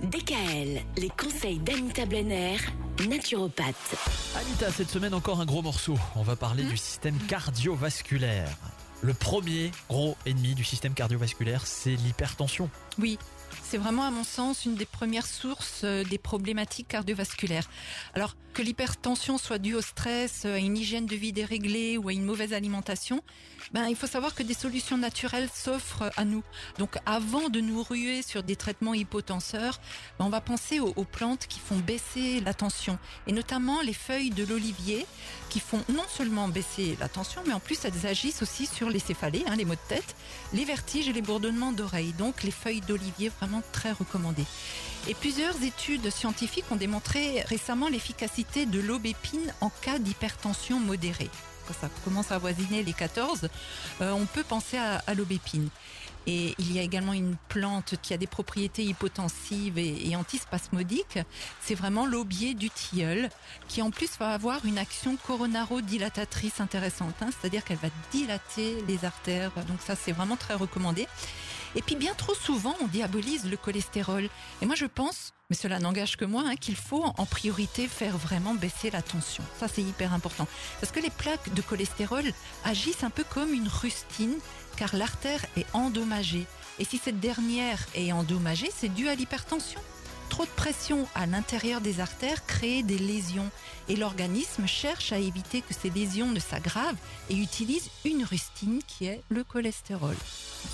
DKL, les conseils d'Anita Blenner, naturopathe. Anita, cette semaine encore un gros morceau. On va parler du système cardiovasculaire. Le premier gros ennemi du système cardiovasculaire, c'est l'hypertension. Oui, c'est vraiment à mon sens une des premières sources euh, des problématiques cardiovasculaires. Alors que l'hypertension soit due au stress, à une hygiène de vie déréglée ou à une mauvaise alimentation, ben il faut savoir que des solutions naturelles s'offrent à nous. Donc avant de nous ruer sur des traitements hypotenseurs, ben, on va penser aux, aux plantes qui font baisser la tension et notamment les feuilles de l'olivier qui font non seulement baisser la tension mais en plus elles agissent aussi sur les céphalées, hein, les maux de tête, les vertiges et les bourdonnements d'oreilles. Donc les feuilles d'olivier vraiment très recommandées. Et plusieurs études scientifiques ont démontré récemment l'efficacité de l'aubépine en cas d'hypertension modérée. Quand ça commence à avoisiner les 14, euh, on peut penser à, à l'aubépine. Et il y a également une plante qui a des propriétés hypotensives et, et antispasmodiques. C'est vraiment l'aubier du tilleul, qui en plus va avoir une action coronaro-dilatatrice intéressante. hein, C'est-à-dire qu'elle va dilater les artères. Donc ça, c'est vraiment très recommandé. Et puis bien trop souvent, on diabolise le cholestérol. Et moi, je pense, mais cela n'engage que moi, hein, qu'il faut en priorité faire vraiment baisser la tension. Ça, c'est hyper important. Parce que les plaques de cholestérol agissent un peu comme une rustine, car l'artère est endommagée. Et si cette dernière est endommagée, c'est dû à l'hypertension. Trop de pression à l'intérieur des artères crée des lésions et l'organisme cherche à éviter que ces lésions ne s'aggravent et utilise une rustine qui est le cholestérol.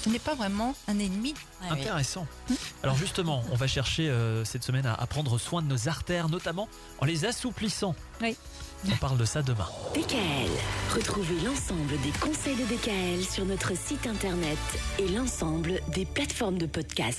Ce n'est pas vraiment un ennemi. Intéressant. Alors justement, on va chercher euh, cette semaine à, à prendre soin de nos artères, notamment en les assouplissant. Oui. On parle de ça demain. DKL, retrouvez l'ensemble des conseils de DKL sur notre site internet et l'ensemble des plateformes de podcast.